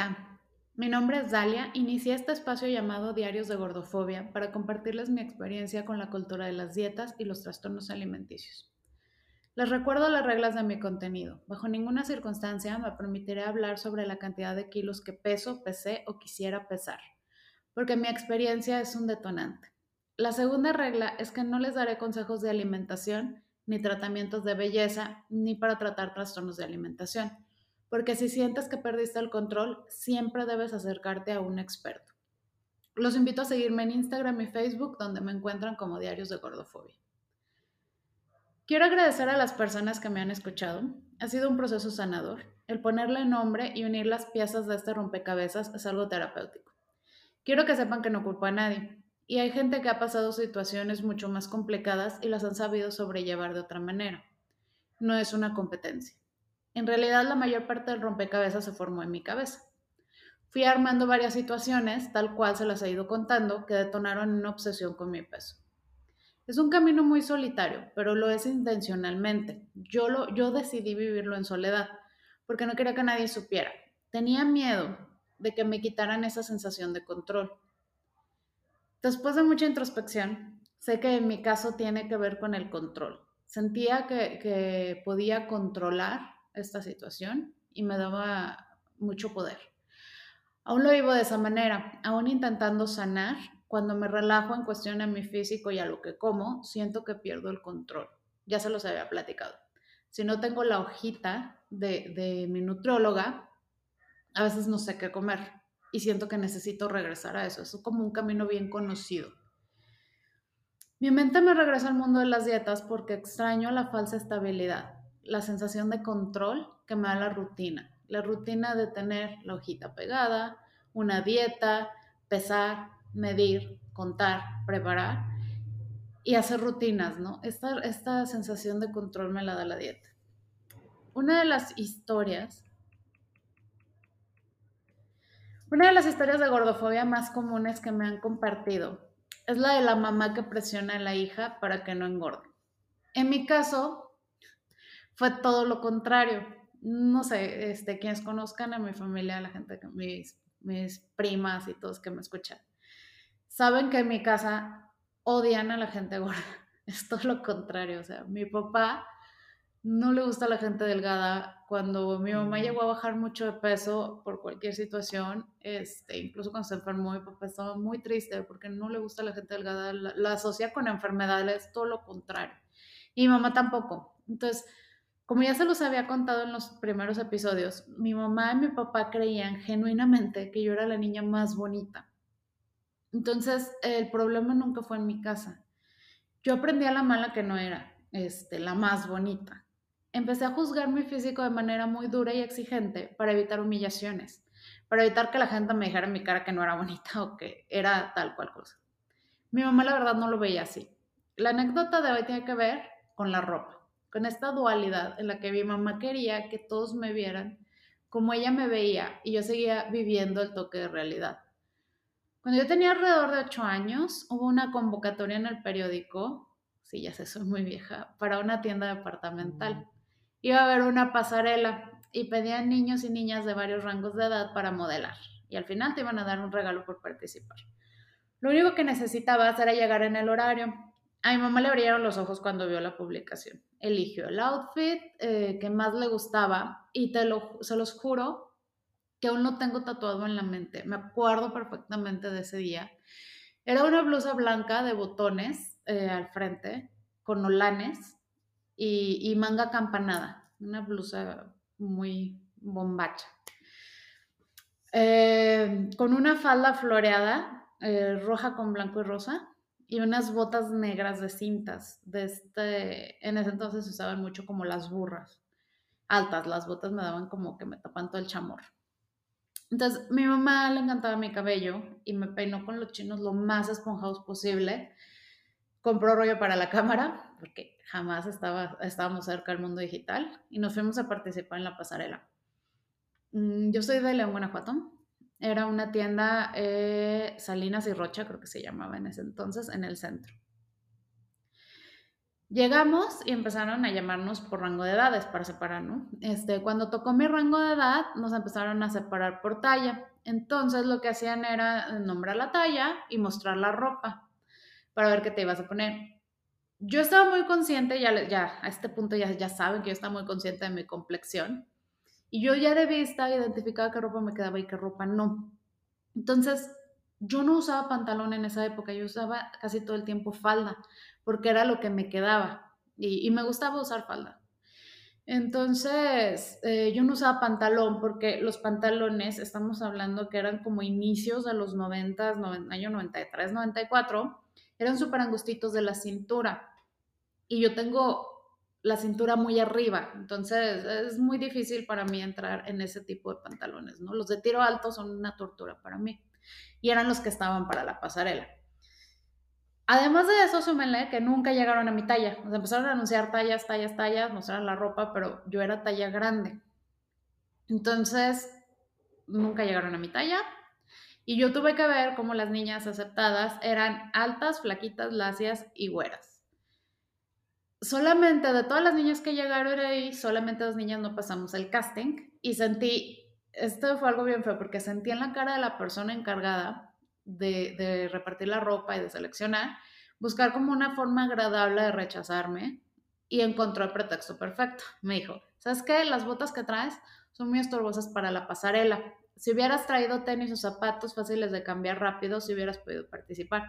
Hola, mi nombre es Dalia. Inicié este espacio llamado Diarios de Gordofobia para compartirles mi experiencia con la cultura de las dietas y los trastornos alimenticios. Les recuerdo las reglas de mi contenido. Bajo ninguna circunstancia me permitiré hablar sobre la cantidad de kilos que peso, pesé o quisiera pesar, porque mi experiencia es un detonante. La segunda regla es que no les daré consejos de alimentación, ni tratamientos de belleza, ni para tratar trastornos de alimentación porque si sientes que perdiste el control, siempre debes acercarte a un experto. Los invito a seguirme en Instagram y Facebook, donde me encuentran como Diarios de Gordofobia. Quiero agradecer a las personas que me han escuchado. Ha sido un proceso sanador. El ponerle nombre y unir las piezas de este rompecabezas es algo terapéutico. Quiero que sepan que no culpo a nadie. Y hay gente que ha pasado situaciones mucho más complicadas y las han sabido sobrellevar de otra manera. No es una competencia. En realidad la mayor parte del rompecabezas se formó en mi cabeza. Fui armando varias situaciones, tal cual se las he ido contando, que detonaron una obsesión con mi peso. Es un camino muy solitario, pero lo es intencionalmente. Yo, lo, yo decidí vivirlo en soledad, porque no quería que nadie supiera. Tenía miedo de que me quitaran esa sensación de control. Después de mucha introspección, sé que en mi caso tiene que ver con el control. Sentía que, que podía controlar esta situación y me daba mucho poder. Aún lo vivo de esa manera, aún intentando sanar, cuando me relajo en cuestión a mi físico y a lo que como, siento que pierdo el control. Ya se los había platicado. Si no tengo la hojita de, de mi nutrióloga, a veces no sé qué comer y siento que necesito regresar a eso. Es como un camino bien conocido. Mi mente me regresa al mundo de las dietas porque extraño la falsa estabilidad la sensación de control que me da la rutina. La rutina de tener la hojita pegada, una dieta, pesar, medir, contar, preparar y hacer rutinas, ¿no? Esta, esta sensación de control me la da la dieta. Una de las historias, una de las historias de gordofobia más comunes que me han compartido es la de la mamá que presiona a la hija para que no engorde. En mi caso, fue todo lo contrario. No sé, este, quienes conozcan a mi familia, la gente, mis, mis primas y todos que me escuchan, saben que en mi casa odian a la gente gorda. Es todo lo contrario. O sea, mi papá no le gusta a la gente delgada. Cuando mi mamá mm. llegó a bajar mucho de peso por cualquier situación, este, incluso cuando se enfermó, mi papá estaba muy triste porque no le gusta a la gente delgada. La, la asocia con enfermedades, todo lo contrario. Y mi mamá tampoco. Entonces, como ya se los había contado en los primeros episodios, mi mamá y mi papá creían genuinamente que yo era la niña más bonita. Entonces, el problema nunca fue en mi casa. Yo aprendí a la mala que no era este, la más bonita. Empecé a juzgar mi físico de manera muy dura y exigente para evitar humillaciones, para evitar que la gente me dijera en mi cara que no era bonita o que era tal cual cosa. Mi mamá la verdad no lo veía así. La anécdota de hoy tiene que ver con la ropa con esta dualidad en la que mi mamá quería que todos me vieran como ella me veía y yo seguía viviendo el toque de realidad. Cuando yo tenía alrededor de ocho años, hubo una convocatoria en el periódico, sí, ya sé, soy muy vieja, para una tienda departamental. Mm. Iba a haber una pasarela y pedían niños y niñas de varios rangos de edad para modelar. Y al final te iban a dar un regalo por participar. Lo único que necesitabas era llegar en el horario. A mi mamá le abrieron los ojos cuando vio la publicación eligió el outfit eh, que más le gustaba y te lo, se los juro que aún lo tengo tatuado en la mente. Me acuerdo perfectamente de ese día. Era una blusa blanca de botones eh, al frente, con olanes y, manga campanada. Una blusa muy bombacha. Eh, con una falda floreada, roja con blanco y rosa, y unas botas negras de cintas. De este, en ese entonces se usaban mucho como las burras altas. Las botas me daban como que me tapan todo el chamor. Entonces, mi mamá le encantaba mi cabello y me peinó con los chinos lo más esponjados posible. Compró rollo para la cámara, porque jamás estaba, estábamos cerca del mundo digital, y nos fuimos a participar en la pasarela. Mm, yo soy de León, Guanajuato, era una tienda eh, Salinas y Rocha, creo que se llamaba en ese entonces, en el centro. Llegamos y empezaron a llamarnos por rango de edades para separar, ¿no? Este, cuando tocó mi rango de edad, nos empezaron a separar por talla. Entonces lo que hacían era nombrar la talla y mostrar la ropa para ver qué te ibas a poner. Yo estaba muy consciente, ya, ya a este punto ya, ya saben que yo estaba muy consciente de mi complexión. Y yo ya de vista identificaba qué ropa me quedaba y qué ropa no. Entonces, yo no usaba pantalón en esa época, yo usaba casi todo el tiempo falda porque era lo que me quedaba y, me gustaba usar falda. Entonces, eh, yo no usaba pantalón porque los pantalones, estamos hablando que eran como inicios de los 90, año 93, 94, eran súper angustitos de la cintura. Y yo tengo la cintura muy arriba, entonces es muy difícil para mí entrar en ese tipo de pantalones, ¿no? Los de tiro alto son una tortura para mí. Y eran los que estaban para la pasarela. Además de eso, súmenle que nunca llegaron a mi talla. O empezaron a anunciar tallas, tallas, tallas, mostraron la ropa, pero yo era talla grande. Entonces, nunca llegaron a mi talla. Y yo tuve que ver cómo las niñas aceptadas eran altas, flaquitas, lacias y güeras. Solamente de todas las niñas que llegaron ahí, solamente dos niñas no pasamos el casting. Y sentí, esto fue algo bien feo, porque sentí en la cara de la persona encargada de, repartir la ropa y de seleccionar, buscar como una forma agradable de rechazarme y encontró el pretexto perfecto. Me dijo, ¿sabes qué? Las botas que traes son muy estorbosas para la pasarela. Si hubieras traído tenis o zapatos fáciles de cambiar rápido, si hubieras podido participar.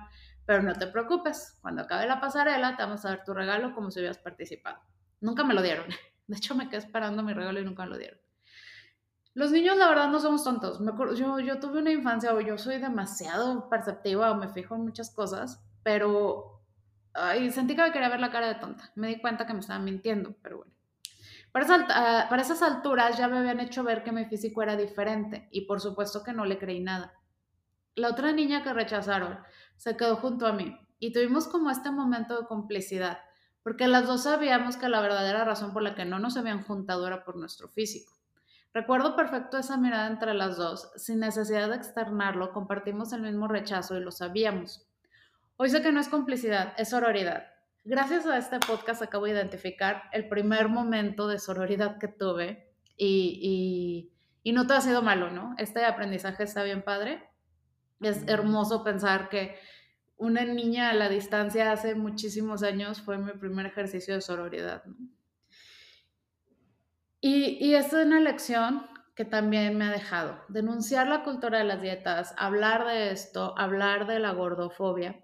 Pero no te preocupes, cuando acabe la pasarela te vamos a dar tu regalo como si hubieras participado. Nunca me lo dieron. De hecho, me quedé esperando mi regalo y nunca me lo dieron. Los niños, la verdad, no somos tontos. yo, yo tuve una infancia o yo soy demasiado perceptiva o me fijo en muchas cosas, pero sentí que me quería ver la cara de tonta. Me di cuenta que me estaban mintiendo, pero bueno. Para, ah, para esas alturas ya me habían hecho ver que mi físico era diferente y por supuesto que no le creí nada. La otra niña que rechazaron se quedó junto a mí y tuvimos como este momento de complicidad, porque las dos sabíamos que la verdadera razón por la que no nos habían juntado era por nuestro físico. Recuerdo perfecto esa mirada entre las dos, sin necesidad de externarlo, compartimos el mismo rechazo y lo sabíamos. Hoy sé que no es complicidad, es sororidad. Gracias a este podcast acabo de identificar el primer momento de sororidad que tuve y, y, no todo ha sido malo, ¿no? Este aprendizaje está bien padre. Es hermoso pensar que una niña a la distancia hace muchísimos años fue mi primer ejercicio de sororidad, ¿no? Y, y esto es una lección que también me ha dejado. Denunciar la cultura de las dietas, hablar de esto, hablar de la gordofobia,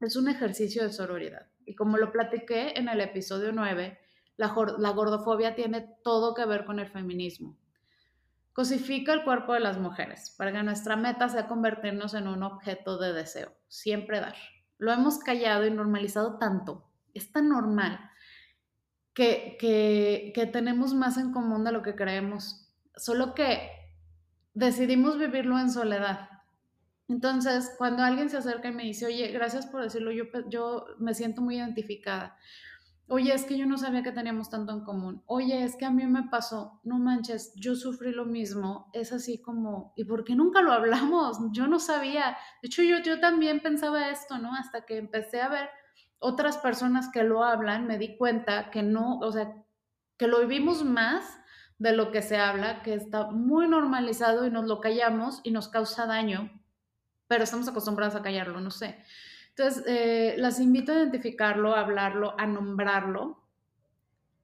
es un ejercicio de sororidad. Y como lo platiqué en el episodio 9, la, gordofobia tiene todo que ver con el feminismo. Cosifica el cuerpo de las mujeres para que nuestra meta sea convertirnos en un objeto de deseo, siempre dar. Lo hemos callado y normalizado tanto, es tan normal que, tenemos más en común de lo que creemos, solo que decidimos vivirlo en soledad. Entonces, cuando alguien se acerca y me dice, oye, gracias por decirlo, yo, yo me siento muy identificada. Oye, es que yo no sabía que teníamos tanto en común. Oye, es que a mí me pasó, no manches, yo sufrí lo mismo. Es así como, ¿y por qué nunca lo hablamos? Yo no sabía. De hecho, yo, yo también pensaba esto, ¿no? Hasta que empecé a ver otras personas que lo hablan, me di cuenta que no, o sea, que lo vivimos más de lo que se habla, que está muy normalizado y nos lo callamos y nos causa daño, pero estamos acostumbrados a callarlo, no sé. Entonces, eh, las invito a identificarlo, a hablarlo, a nombrarlo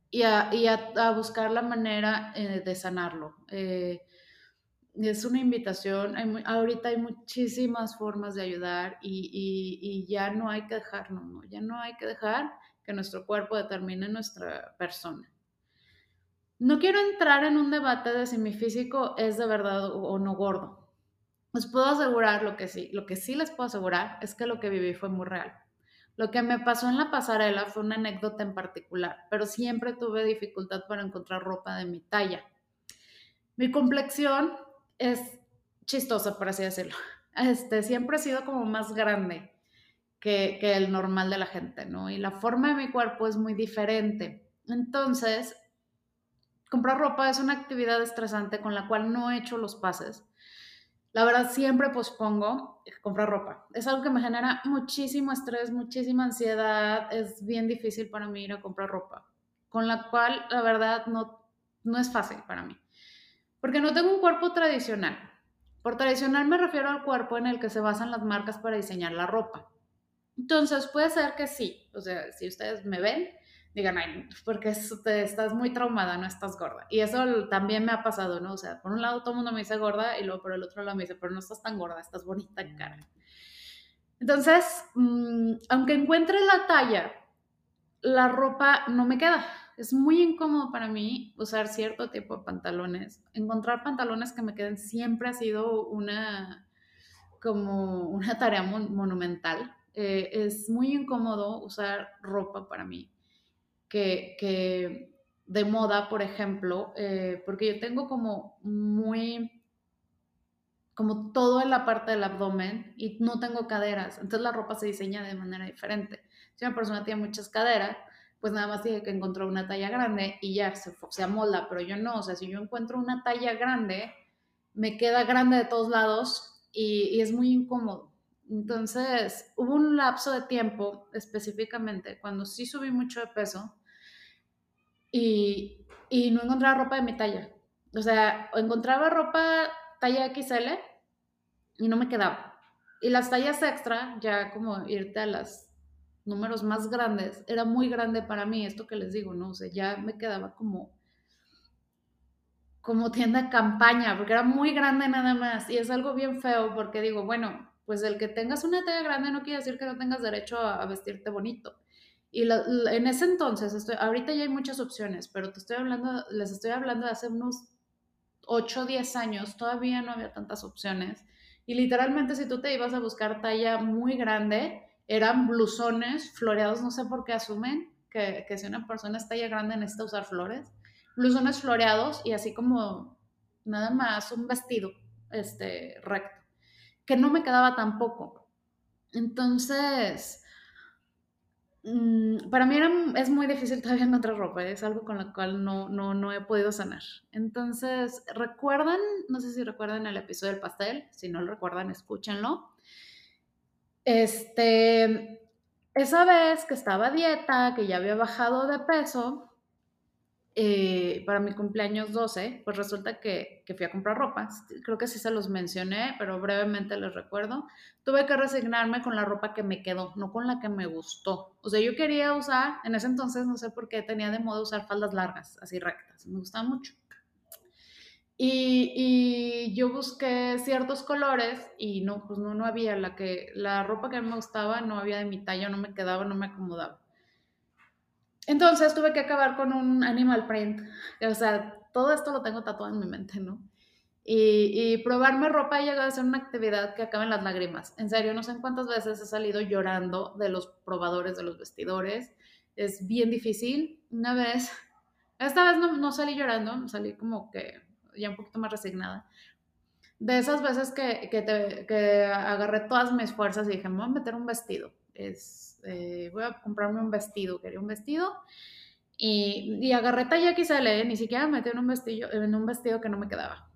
y a, buscar la manera eh, de sanarlo. Eh, es una invitación. ahorita hay muchísimas formas de ayudar y, ya no hay que dejarnos, ¿no? Ya no hay que dejar que nuestro cuerpo determine nuestra persona. No quiero entrar en un debate de si mi físico es de verdad o no gordo. Les puedo asegurar lo que sí. Lo que sí les puedo asegurar es que lo que viví fue muy real. Lo que me pasó en la pasarela fue una anécdota en particular, pero siempre tuve dificultad para encontrar ropa de mi talla. Mi complexión es chistosa, por así decirlo. Este, siempre he sido como más grande que, que el normal de la gente, ¿no? Y la forma de mi cuerpo es muy diferente. Entonces, comprar ropa es una actividad estresante con la cual no he hecho los pases. La verdad siempre pospongo comprar ropa. Es algo que me genera muchísimo estrés, muchísima ansiedad. Es bien difícil para mí ir a comprar ropa, con la cual la verdad no, no es fácil para mí. Porque no tengo un cuerpo tradicional. Por tradicional me refiero al cuerpo en el que se basan las marcas para diseñar la ropa. Entonces puede ser que sí, o sea, si ustedes me ven, digan, ay, porque te, estás muy traumada, no estás gorda. Y eso también me ha pasado, ¿no? O sea, por un lado todo el mundo me dice gorda y luego por el otro lado me dice, pero no estás tan gorda, estás bonita en cara. Entonces, mm, aunque encuentre la talla, la ropa no me queda. Es muy incómodo para mí usar cierto tipo de pantalones. Encontrar pantalones que me queden siempre ha sido una, como una tarea monumental. Eh, es muy incómodo usar ropa para mí que, de moda, por ejemplo, eh, porque yo tengo como muy, como todo en la parte del abdomen y no tengo caderas, entonces la ropa se diseña de manera diferente. Si una persona tiene muchas caderas, pues nada más tiene que encontrar una talla grande y ya se, se amolda, pero yo no, o sea, si yo encuentro una talla grande, me queda grande de todos lados y, y es muy incómodo. Entonces, hubo un lapso de tiempo específicamente cuando sí subí mucho de peso y, y no encontraba ropa de mi talla. O sea, encontraba ropa talla XL y no me quedaba. Y las tallas extra, ya como irte a los números más grandes, era muy grande para mí, esto que les digo, ¿no? O sea, ya me quedaba como como tienda campaña, porque era muy grande nada más. Y es algo bien feo porque digo, bueno, pues el que tengas una talla grande no quiere decir que no tengas derecho a, vestirte bonito. Y en ese entonces, estoy, ahorita ya hay muchas opciones, pero te estoy hablando, les estoy hablando de hace unos 8 o 10 años, todavía no había tantas opciones. Y literalmente si tú te ibas a buscar talla muy grande, eran blusones floreados, no sé por qué asumen que, que si una persona es talla grande necesita usar flores. Blusones floreados y así como nada más un vestido este, recto que no me quedaba tampoco. Entonces, mm, para mí es muy difícil todavía encontrar ropa, es algo con lo cual no, no, no he podido sanar. Entonces, ¿recuerdan? No sé si recuerdan el episodio del pastel, si no lo recuerdan, escúchenlo. Este, esa vez que estaba dieta, que ya había bajado de peso, eh, para mi cumpleaños 12, pues resulta que, fui a comprar ropa. Creo que sí se los mencioné, pero brevemente les recuerdo. Tuve que resignarme con la ropa que me quedó, no con la que me gustó. O sea, yo quería usar, en ese entonces no sé por qué tenía de moda usar faldas largas, así rectas. Me gustaba mucho. Y, y, yo busqué ciertos colores y no, pues no, no había la que, la ropa que me gustaba no había de mi talla, no me quedaba, no me acomodaba. Entonces tuve que acabar con un animal print. O sea, todo esto lo tengo tatuado en mi mente, ¿no? Y, probarme ropa llegado a ser una actividad que acaba en las lágrimas. En serio, no sé en cuántas veces he salido llorando de los probadores de los vestidores. Es bien difícil. Una vez, esta vez no, salí llorando, salí como que ya un poquito más resignada. De esas veces que, que, que agarré todas mis fuerzas y dije, me voy a meter un vestido. Es, eh, voy a comprarme un vestido, quería un vestido. Y, y agarré talla XL, ni siquiera me metí en un, vestido, en un vestido que no me quedaba.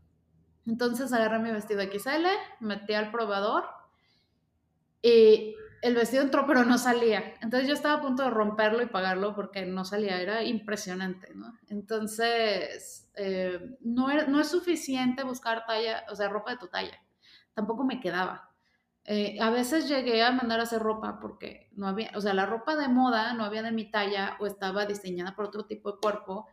Entonces agarré mi vestido XL, metí al probador y el vestido entró pero no salía. Entonces yo estaba a punto de romperlo y pagarlo porque no salía, era impresionante, ¿no? Entonces eh, no, no es suficiente buscar talla, o sea, ropa de tu talla. Tampoco me quedaba. Eh, a veces llegué a mandar a hacer ropa porque no había, o sea, la ropa de moda no había de mi talla o estaba diseñada por otro tipo de cuerpo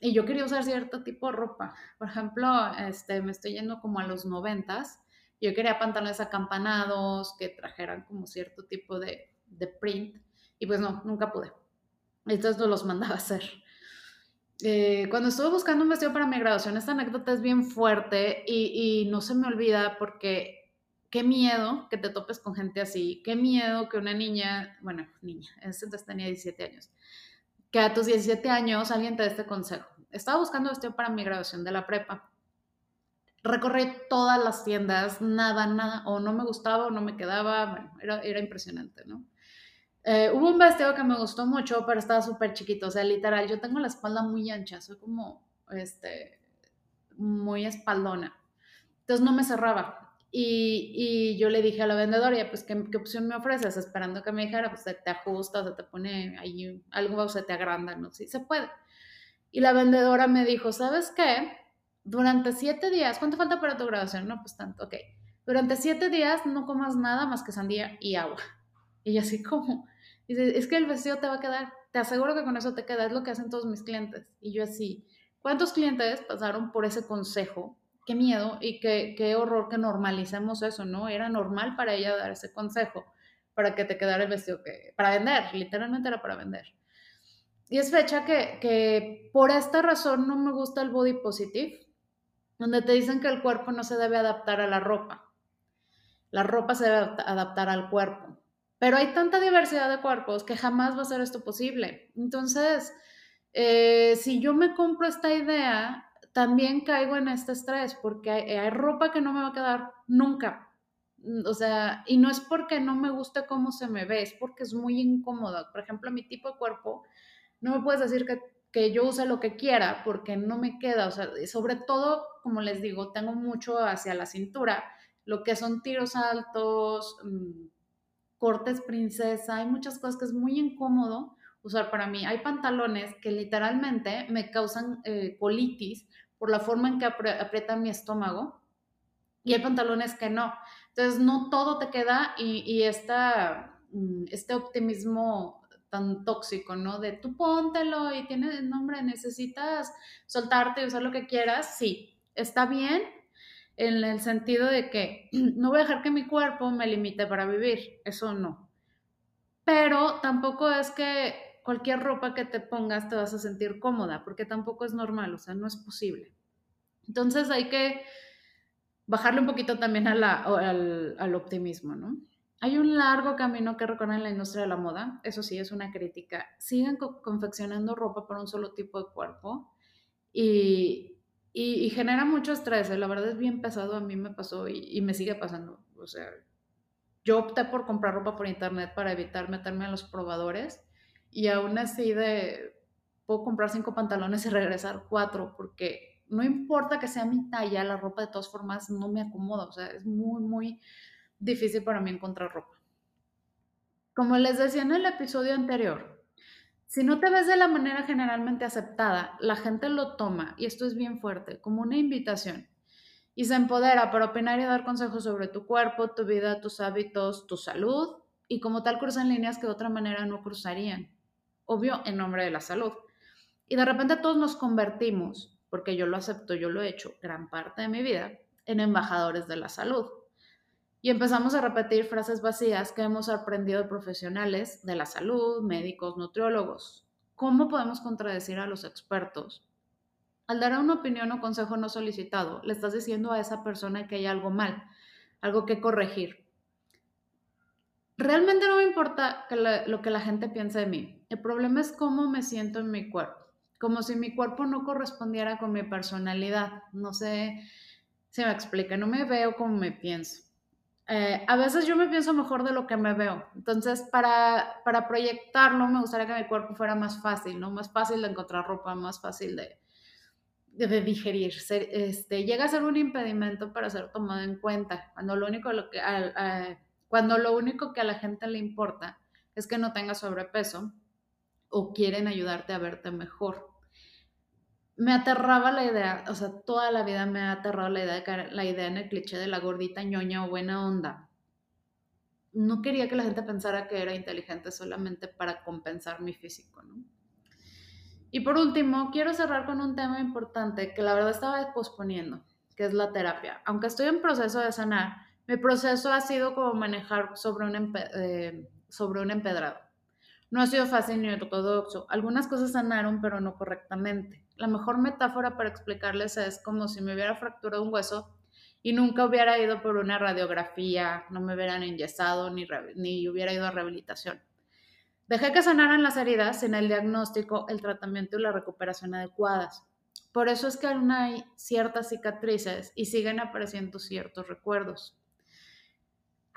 y yo quería usar cierto tipo de ropa. Por ejemplo, este, me estoy yendo como a los noventas. Yo quería pantalones acampanados que trajeran como cierto tipo de, de print y pues no, nunca pude. Entonces no los mandaba a hacer. Eh, cuando estuve buscando un vestido para mi graduación, esta anécdota es bien fuerte y, y no se me olvida porque qué miedo que te topes con gente así, qué miedo que una niña, bueno, niña, entonces tenía 17 años, que a tus 17 años alguien te dé este consejo. Estaba buscando vestido para mi graduación de la prepa. Recorrí todas las tiendas, nada, nada, o no me gustaba o no me quedaba, bueno, era, era impresionante, ¿no? Eh, hubo un vestido que me gustó mucho, pero estaba súper chiquito, o sea, literal, yo tengo la espalda muy ancha, soy como, este, muy espaldona. Entonces no me cerraba Y, yo le dije a la vendedora, pues, ¿qué, opción me ofreces? Esperando que me dijera, pues, te ajusta, se te pone ahí algo, se te agranda, ¿no? Sí, se puede. Y la vendedora me dijo, ¿sabes qué? Durante siete días, ¿cuánto falta para tu graduación? No, pues tanto, ok. Durante siete días no comas nada más que sandía y agua. Y yo así como, dice, es que el vestido te va a quedar, te aseguro que con eso te queda, es lo que hacen todos mis clientes. Y yo así, ¿cuántos clientes pasaron por ese consejo? Qué miedo y qué, qué horror que normalicemos eso, ¿no? Era normal para ella dar ese consejo para que te quedara el vestido que, para vender, literalmente era para vender. Y es fecha que, que por esta razón no me gusta el body positive, donde te dicen que el cuerpo no se debe adaptar a la ropa. La ropa se debe adaptar al cuerpo. Pero hay tanta diversidad de cuerpos que jamás va a ser esto posible. Entonces, eh, si yo me compro esta idea, también caigo en este estrés porque hay, ropa que no me va a quedar nunca. O sea, y no es porque no me guste cómo se me ve, es porque es muy incómodo. Por ejemplo, mi tipo de cuerpo no me puedes decir que, que yo use lo que quiera porque no me queda, o sea, sobre todo, como les digo, tengo mucho hacia la cintura, lo que son tiros altos, mm, cortes princesa, hay muchas cosas que es muy incómodo usar para mí. Hay pantalones que literalmente me causan eh, colitis por la forma en que aprietan mi estómago y hay pantalones que no. Entonces, no todo te queda y, y esta, mm, este optimismo tan tóxico, ¿no? De tú póntelo y tienes nombre, necesitas soltarte y usar lo que quieras, sí, está bien en el sentido de que no voy a dejar que mi cuerpo me limite para vivir, eso no. Pero tampoco es que cualquier ropa que te pongas te vas a sentir cómoda, porque tampoco es normal, o sea, no es posible. Entonces hay que bajarle un poquito también al, al optimismo, ¿no? Hay un largo camino que recorrer en la industria de la moda, eso sí, es una crítica. Siguen confeccionando ropa para un solo tipo de cuerpo y, y, genera mucho estrés. ¿eh? La verdad es bien pesado, a mí me pasó y, y, me sigue pasando. O sea, yo opté por comprar ropa por internet para evitar meterme a los probadores y aún así de, puedo comprar cinco pantalones y regresar cuatro porque no importa que sea mi talla, la ropa de todas formas no me acomoda. O sea, es muy, muy difícil para mí encontrar ropa. Como les decía en el episodio anterior, si no te ves de la manera generalmente aceptada, la gente lo toma, y esto es bien fuerte, como una invitación. Y se empodera para opinar y dar consejos sobre tu cuerpo, tu vida, tus hábitos, tu salud, y como tal cruzan líneas que de otra manera no cruzarían. Obvio, en nombre de la salud. Y de repente todos nos convertimos, porque yo lo acepto, yo lo he hecho gran parte de mi vida, en embajadores de la salud. Y empezamos a repetir frases vacías que hemos aprendido de profesionales de la salud, médicos, nutriólogos. ¿Cómo podemos contradecir a los expertos? Al dar una opinión o consejo no solicitado, le estás diciendo a esa persona que hay algo mal, algo que corregir. Realmente no me importa lo que la gente piense de mí. El problema es cómo me siento en mi cuerpo. Como si mi cuerpo no correspondiera con mi personalidad. No sé si me explica, no me veo como me pienso. Eh, a veces yo me pienso mejor de lo que me veo. Entonces, para, para proyectarlo, me gustaría que mi cuerpo fuera más fácil, ¿no? Más fácil de encontrar ropa, más fácil de, de, digerir. este, llega a ser un impedimento para ser tomado en cuenta. Cuando lo único, lo que, cuando lo único que a la gente le importa es que no tengas sobrepeso o quieren ayudarte a verte mejor me aterraba la idea, o sea, toda la vida me ha aterrado la idea, de la idea en el cliché de la gordita ñoña o buena onda. No quería que la gente pensara que era inteligente solamente para compensar mi físico, ¿no? Y por último, quiero cerrar con un tema importante que la verdad estaba posponiendo, que es la terapia. Aunque estoy en proceso de sanar, mi proceso ha sido como manejar sobre un, eh, sobre un empedrado. No ha sido fácil ni ortodoxo. Algunas cosas sanaron, pero no correctamente. La mejor metáfora para explicarles es como si me hubiera fracturado un hueso y nunca hubiera ido por una radiografía, no me hubieran enyesado ni, ni hubiera ido a rehabilitación. Dejé que sanaran las heridas sin el diagnóstico, el tratamiento y la recuperación adecuadas. Por eso es que aún hay ciertas cicatrices y siguen apareciendo ciertos recuerdos.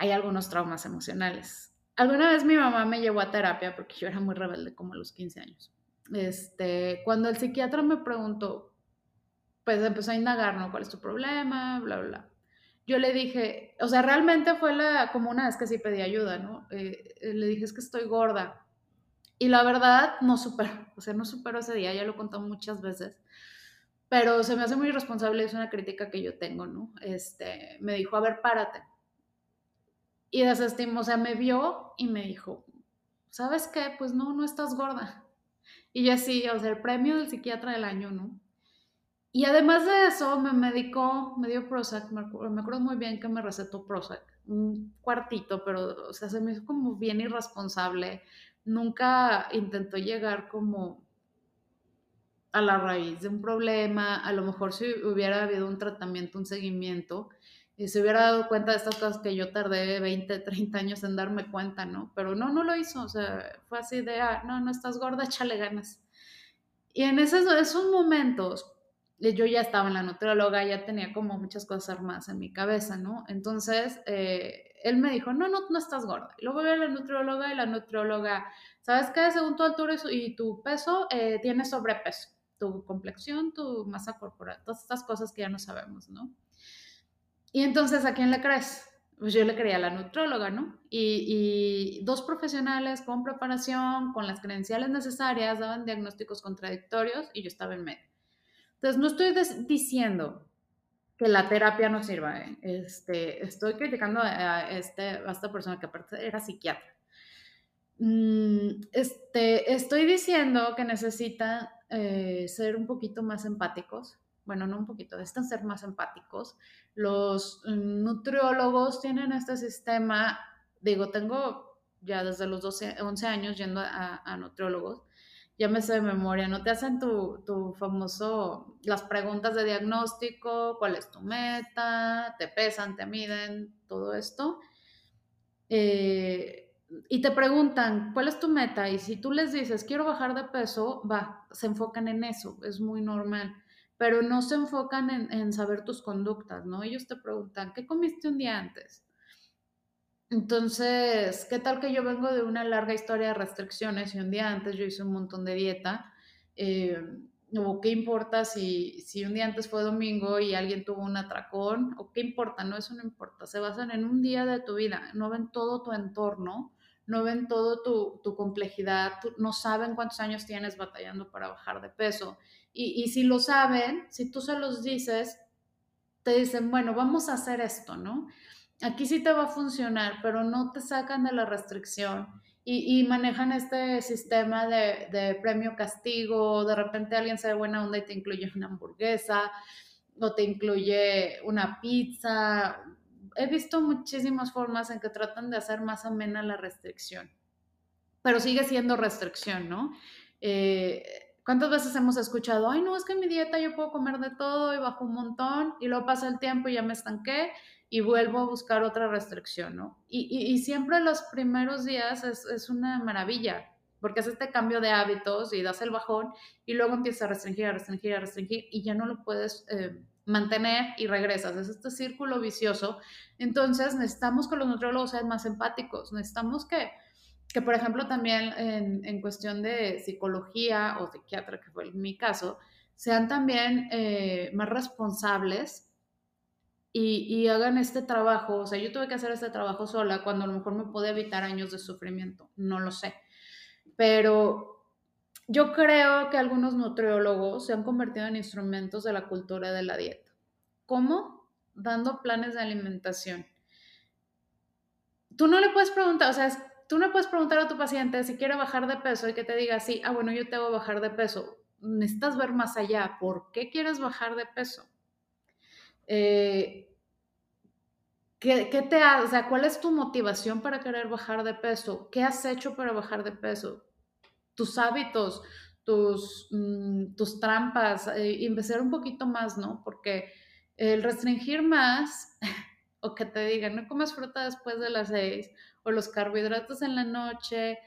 Hay algunos traumas emocionales. Alguna vez mi mamá me llevó a terapia porque yo era muy rebelde como a los 15 años. Este, cuando el psiquiatra me preguntó, pues empezó a indagar, ¿no? ¿Cuál es tu problema? Bla, bla, bla. yo le dije, o sea, realmente fue la, como una vez que sí pedí ayuda, ¿no? Eh, eh, le dije, es que estoy gorda. Y la verdad, no supero, o sea, no supero ese día, ya lo he contado muchas veces, pero se me hace muy irresponsable, es una crítica que yo tengo, ¿no? Este, me dijo, a ver, párate. Y desestimó, o sea, me vio y me dijo, ¿sabes qué? Pues no, no estás gorda. Y yo sí, o sea, el premio del psiquiatra del año, ¿no? Y además de eso, me medicó, me dio Prozac, me acuerdo, muy bien que me recetó Prozac, un cuartito, pero, o sea, se me hizo como bien irresponsable. Nunca intentó llegar como a la raíz de un problema, a lo mejor si hubiera habido un tratamiento, un seguimiento, y se hubiera dado cuenta de estas cosas que yo tardé 20, 30 años en darme cuenta, ¿no? Pero no, no lo hizo, o sea, fue así de, ah, no, no estás gorda, échale ganas. Y en esos, esos momentos, yo ya estaba en la nutrióloga, ya tenía como muchas cosas armadas en mi cabeza, ¿no? Entonces, eh, él me dijo, no, no, no estás gorda. Y luego voy a la nutrióloga y la nutrióloga, ¿sabes qué? Según tu altura y tu peso, eh, tienes sobrepeso, tu complexión, tu masa corporal, todas estas cosas que ya no sabemos, ¿no? Y entonces, ¿a quién le crees? Pues yo le creía a la nutrióloga, ¿no? Y, y, dos profesionales con preparación, con las credenciales necesarias, daban diagnósticos contradictorios y yo estaba en medio. Entonces, no estoy diciendo que la terapia no sirva. ¿eh? Este, estoy criticando a, este, a esta persona que aparte era psiquiatra. Mm, este, estoy diciendo que necesitan eh, ser un poquito más empáticos. Bueno, no un poquito, necesitan ser más empáticos. Los nutriólogos tienen este sistema, digo, tengo ya desde los 12, 11 años yendo a, nutriólogos ya me sé de memoria, ¿no? Te hacen tu, tu, famoso, las preguntas de diagnóstico, cuál es tu meta, te pesan, te miden, todo esto. Eh, y te preguntan, ¿cuál es tu meta? Y si tú les dices, quiero bajar de peso, va, se enfocan en eso, es muy normal, pero no se enfocan en, en saber tus conductas, ¿no? Ellos te preguntan, ¿qué comiste un día antes? Entonces, ¿qué tal que yo vengo de una larga historia de restricciones y un día antes yo hice un montón de dieta? Eh, o qué importa si, si un día antes fue domingo y alguien tuvo un atracón, o qué importa, no, eso no importa, se basan en un día de tu vida, no ven todo tu entorno, no ven todo tu, tu complejidad, no saben cuántos años tienes batallando para bajar de peso. Y, y si lo saben, si tú se los dices, te dicen, bueno, vamos a hacer esto, ¿no? aquí sí te va a funcionar, pero no te sacan de la restricción y, manejan este sistema de, premio castigo, de repente alguien se ve buena onda y te incluye una hamburguesa o te incluye una pizza. He visto muchísimas formas en que tratan de hacer más amena la restricción, pero sigue siendo restricción, ¿no? Eh, ¿Cuántas veces hemos escuchado, ay, no, es que en mi dieta yo puedo comer de todo y bajo un montón y luego pasa el tiempo y ya me estanqué y vuelvo a buscar otra restricción, ¿no? Y, y, siempre los primeros días es, es, una maravilla, porque haces este cambio de hábitos y das el bajón y luego empiezas a restringir, a restringir, a restringir y ya no lo puedes eh, mantener y regresas. Es este círculo vicioso. Entonces necesitamos que los nutriólogos sean más empáticos, necesitamos que, que por ejemplo, también en, en cuestión de psicología o psiquiatra, que fue mi caso, sean también eh, más responsables y, hagan este trabajo. O sea, yo tuve que hacer este trabajo sola cuando a lo mejor me puede evitar años de sufrimiento, no lo sé. Pero yo creo que algunos nutriólogos se han convertido en instrumentos de la cultura de la dieta. ¿Cómo? Dando planes de alimentación. Tú no le puedes preguntar, o sea, tú no puedes preguntar a tu paciente si quiere bajar de peso y que te diga, sí, ah, bueno, yo te voy a bajar de peso. Necesitas ver más allá. ¿Por qué quieres bajar de peso? Eh, ¿qué, te o sea, cuál es tu motivación para querer bajar de peso? ¿Qué has hecho para bajar de peso? Tus hábitos, tus, mm, tus trampas, eh, investigar un poquito más, ¿no? Porque el restringir más, o que te digan, no comes fruta después de las seis, o los carbohidratos en la noche,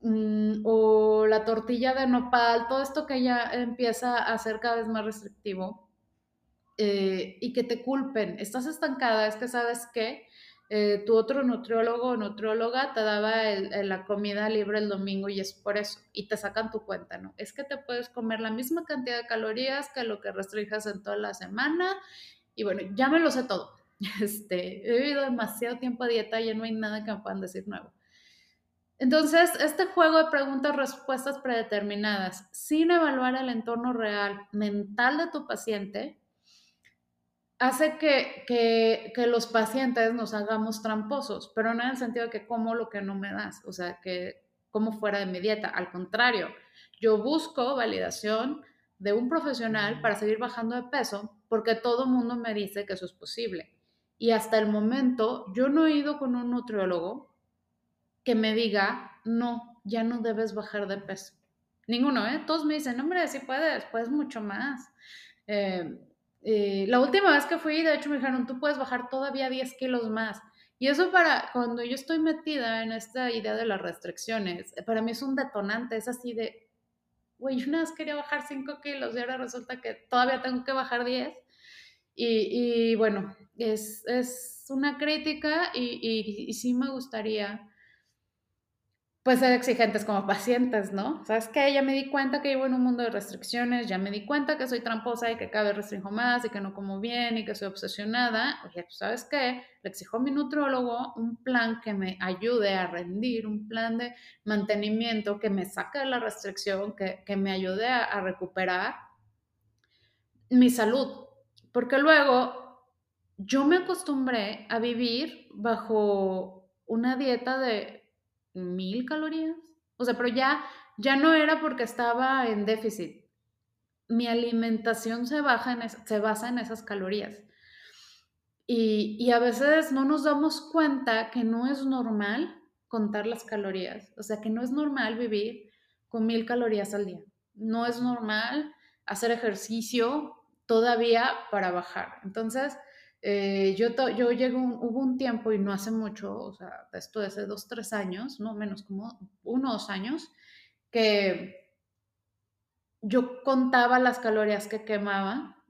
mm, o la tortilla de nopal, todo esto que ya empieza a ser cada vez más restrictivo, eh, y que te culpen, estás estancada, es que sabes que eh, tu otro nutriólogo o nutrióloga te daba la comida libre el domingo y es por eso, y te sacan tu cuenta, ¿no? Es que te puedes comer la misma cantidad de calorías que lo que restringas en toda la semana, y bueno, ya me lo sé todo. Este, he vivido demasiado tiempo a dieta y ya no hay nada que me puedan decir nuevo. Entonces, este juego de preguntas-respuestas predeterminadas, sin evaluar el entorno real mental de tu paciente, hace que, los pacientes nos hagamos tramposos, pero no en el sentido de que como lo que no me das, o sea, que como fuera de mi dieta. Al contrario, yo busco validación de un profesional para seguir bajando de peso porque todo mundo me dice que eso es posible. Y hasta el momento yo no he ido con un nutriólogo que me diga, no, ya no debes bajar de peso. Ninguno, ¿eh? Todos me dicen, hombre, sí puedes, puedes mucho más. Eh, eh, la última vez que fui, de hecho, me dijeron, tú puedes bajar todavía 10 kilos más. Y eso para cuando yo estoy metida en esta idea de las restricciones, para mí es un detonante, es así de, güey, yo una vez quería bajar 5 kilos y ahora resulta que todavía tengo que bajar 10. Y, bueno, es, es, una crítica y, y, sí me gustaría pues ser exigentes como pacientes, ¿no? ¿Sabes qué? Ya me di cuenta que vivo en un mundo de restricciones, ya me di cuenta que soy tramposa y que cada vez restringo más y que no como bien y que soy obsesionada. Oye, pues, ¿sabes qué? Le exijo a mi nutrólogo un plan que me ayude a rendir, un plan de mantenimiento que me saque de la restricción, que, que me ayude a, a recuperar mi salud. Porque luego yo me acostumbré a vivir bajo una dieta de mil calorías. O sea, pero ya, ya no era porque estaba en déficit. Mi alimentación se, baja en se basa en esas calorías. Y, y, a veces no nos damos cuenta que no es normal contar las calorías. O sea, que no es normal vivir con mil calorías al día. No es normal hacer ejercicio todavía para bajar. Entonces, eh, yo, yo llego, hubo un tiempo y no hace mucho, o sea, esto hace dos, tres años, no menos como uno dos años, que yo contaba las calorías que quemaba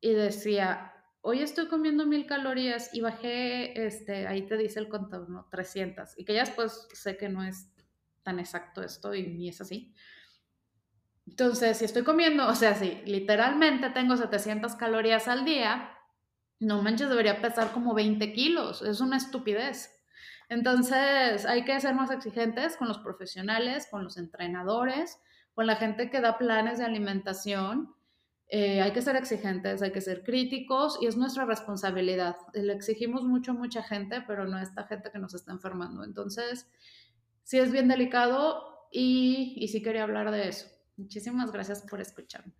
y decía, hoy estoy comiendo mil calorías y bajé, este, ahí te dice el contador, ¿no? 300. Y que ya después sé que no es tan exacto esto y ni es así. Entonces, si estoy comiendo, o sea, si literalmente tengo 700 calorías al día, no manches, debería pesar como 20 kilos, es una estupidez. Entonces hay que ser más exigentes con los profesionales, con los entrenadores, con la gente que da planes de alimentación. Eh, hay que ser exigentes, hay que ser críticos y es nuestra responsabilidad. Le exigimos mucho a mucha gente, pero no a esta gente que nos está enfermando. Entonces, sí es bien delicado y, y sí quería hablar de eso. Muchísimas gracias por escucharme.